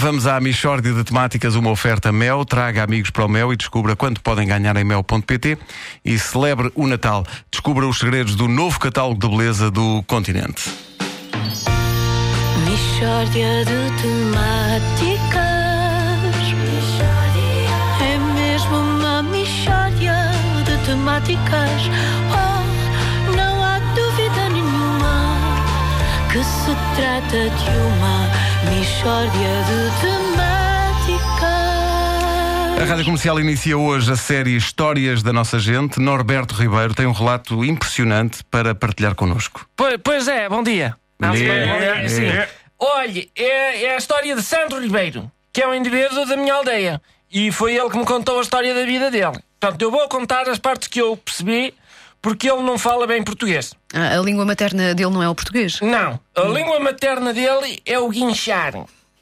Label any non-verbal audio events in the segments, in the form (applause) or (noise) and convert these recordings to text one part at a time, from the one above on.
Vamos à Michórdia de Temáticas, uma oferta Mel. Traga amigos para o Mel e descubra quanto podem ganhar em mel.pt e celebre o Natal. Descubra os segredos do novo catálogo de beleza do continente. Mishória de temáticas. É mesmo uma mishória de temáticas. Trata de uma mishória de temáticas. A Rádio Comercial inicia hoje a série Histórias da Nossa Gente. Norberto Ribeiro tem um relato impressionante para partilhar connosco. Pois, pois é, bom dia. Não, É. Olhe, é, é a história de Sandro Ribeiro, que é um indivíduo da minha aldeia. E foi ele que me contou a história da vida dele. Portanto, eu vou contar as partes que eu percebi, porque ele não fala bem português. Ah, A língua materna dele não é o português? Não, a língua materna dele é o guinchar.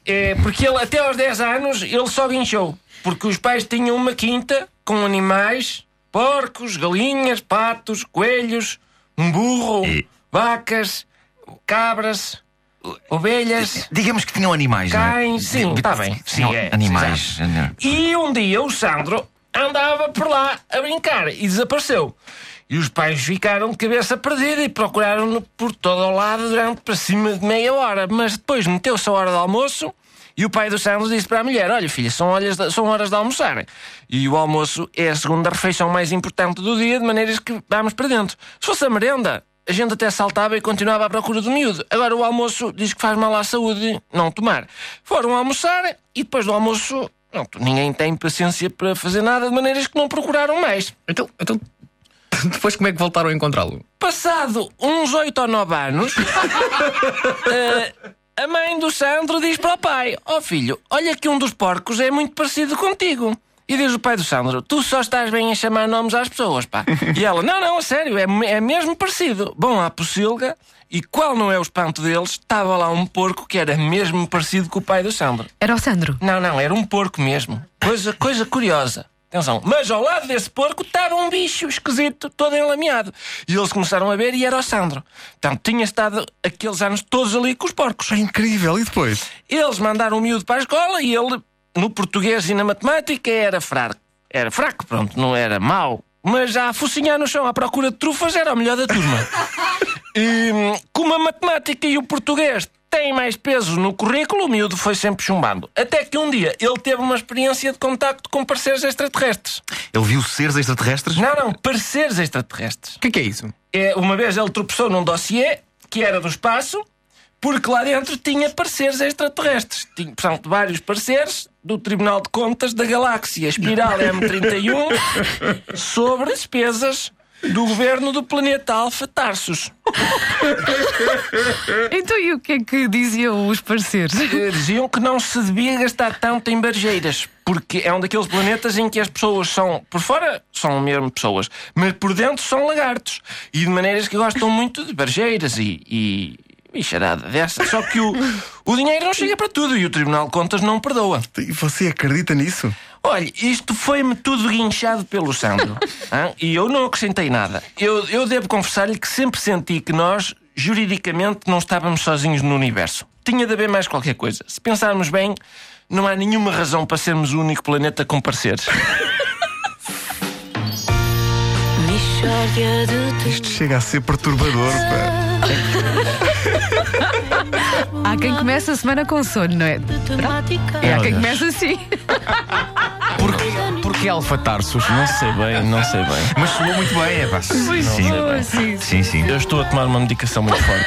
É, porque ele, até aos 10 anos, ele só guinchou. Porque os pais tinham uma quinta com animais, porcos, galinhas, patos, coelhos, um burro, vacas, cabras, ovelhas. Digamos que tinham animais, não é? Cães, sim, Di- tá bem, sim, é, animais. né? E um dia o Sandro andava por lá a brincar e desapareceu. E os pais ficaram de cabeça perdida e procuraram-no por todo o lado durante para cima de meia hora. Mas depois meteu-se a hora do almoço e o pai do Sandro disse para a mulher: Olha, filha, são, horas de, são horas de almoçar. E o almoço é a segunda refeição mais importante do dia, de maneiras que vamos para dentro. Se fosse a merenda, a gente até saltava e continuava à procura do miúdo. Agora o almoço diz que faz mal à saúde não tomar. Foram almoçar e depois do almoço, pronto, ninguém tem paciência para fazer nada, de maneiras que não procuraram mais. Então, então (laughs) depois como é que voltaram a encontrá-lo? Passado uns oito ou nove anos, (laughs) eh, a mãe do Sandro diz para o pai: Ó oh filho, olha que um dos porcos é muito parecido contigo. E diz o pai do Sandro: Tu só estás bem a chamar nomes às pessoas, pá. E ela: Não, não, a sério, é, é mesmo parecido. Bom, à pocilga, e qual não é o espanto deles? Estava lá um porco que era mesmo parecido com o pai do Sandro. Era o Sandro. Não, não, era um porco mesmo. Coisa, coisa curiosa. Atenção, mas ao lado desse porco estava um bicho esquisito, todo enlameado. E eles começaram a ver e era o Sandro. Portanto, tinha estado aqueles anos todos ali com os porcos. É incrível. E depois? Eles mandaram o miúdo para a escola e ele, no português e na matemática, era fraco. Era fraco, pronto, não era mau. Mas já a focinhar no chão à procura de trufas era o melhor da turma. (laughs) E, hum, como a matemática e o português têm mais peso no currículo, o miúdo foi sempre chumbando. Até que um dia ele teve uma experiência de contacto com parceiros extraterrestres. Ele viu seres extraterrestres? Não, não, parceiros extraterrestres. O que é que é isso? É, uma vez ele tropeçou num dossiê que era do espaço, porque lá dentro tinha pareceres extraterrestres. Tinha, portanto, vários pareceres do Tribunal de Contas da Galáxia Espiral (laughs) M31 sobre despesas do governo do planeta Alfa Tarsus. Então e o que é que diziam os parceiros? Eh, Diziam que não se devia gastar tanto em barjeiras, porque é um daqueles planetas em que as pessoas são, por fora, são mesmo pessoas, mas por dentro são lagartos. E de maneiras que gostam muito de barjeiras e. e... e charada dessa. Só que o, o dinheiro não chega para tudo e o Tribunal de Contas não perdoa. E você acredita nisso? Olha, isto foi-me tudo guinchado pelo Sandro. (laughs) hã? e eu não acrescentei nada. Eu, eu devo confessar-lhe que sempre senti que nós, juridicamente, não estávamos sozinhos no universo. Tinha de haver mais qualquer coisa. Se pensarmos bem, não há nenhuma razão para sermos o único planeta com de Isto chega a ser perturbador. Pá. Há quem começa a semana com sono, não é? temáticas. E há quem começa assim. (laughs) Que Alfa Tarsus? Não sei bem, não sei bem. Mas soou muito bem, é pá. Sim, sim. sim. sim. Eu estou a tomar uma medicação muito forte.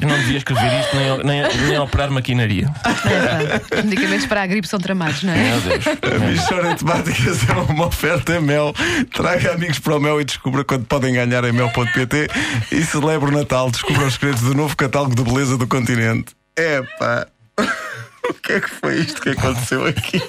Eu não devia escrever isto nem, nem, nem operar maquinaria. Os medicamentos para a gripe são tramados, não é? Meu Deus. A Michórdia de Temáticas é uma oferta Mel. Traga amigos para o Mel e descubra quanto podem ganhar em mel.pt e celebre o Natal. Descubra os segredos do novo catálogo de beleza do continente. Epá! (laughs) O que é que foi isto que aconteceu aqui?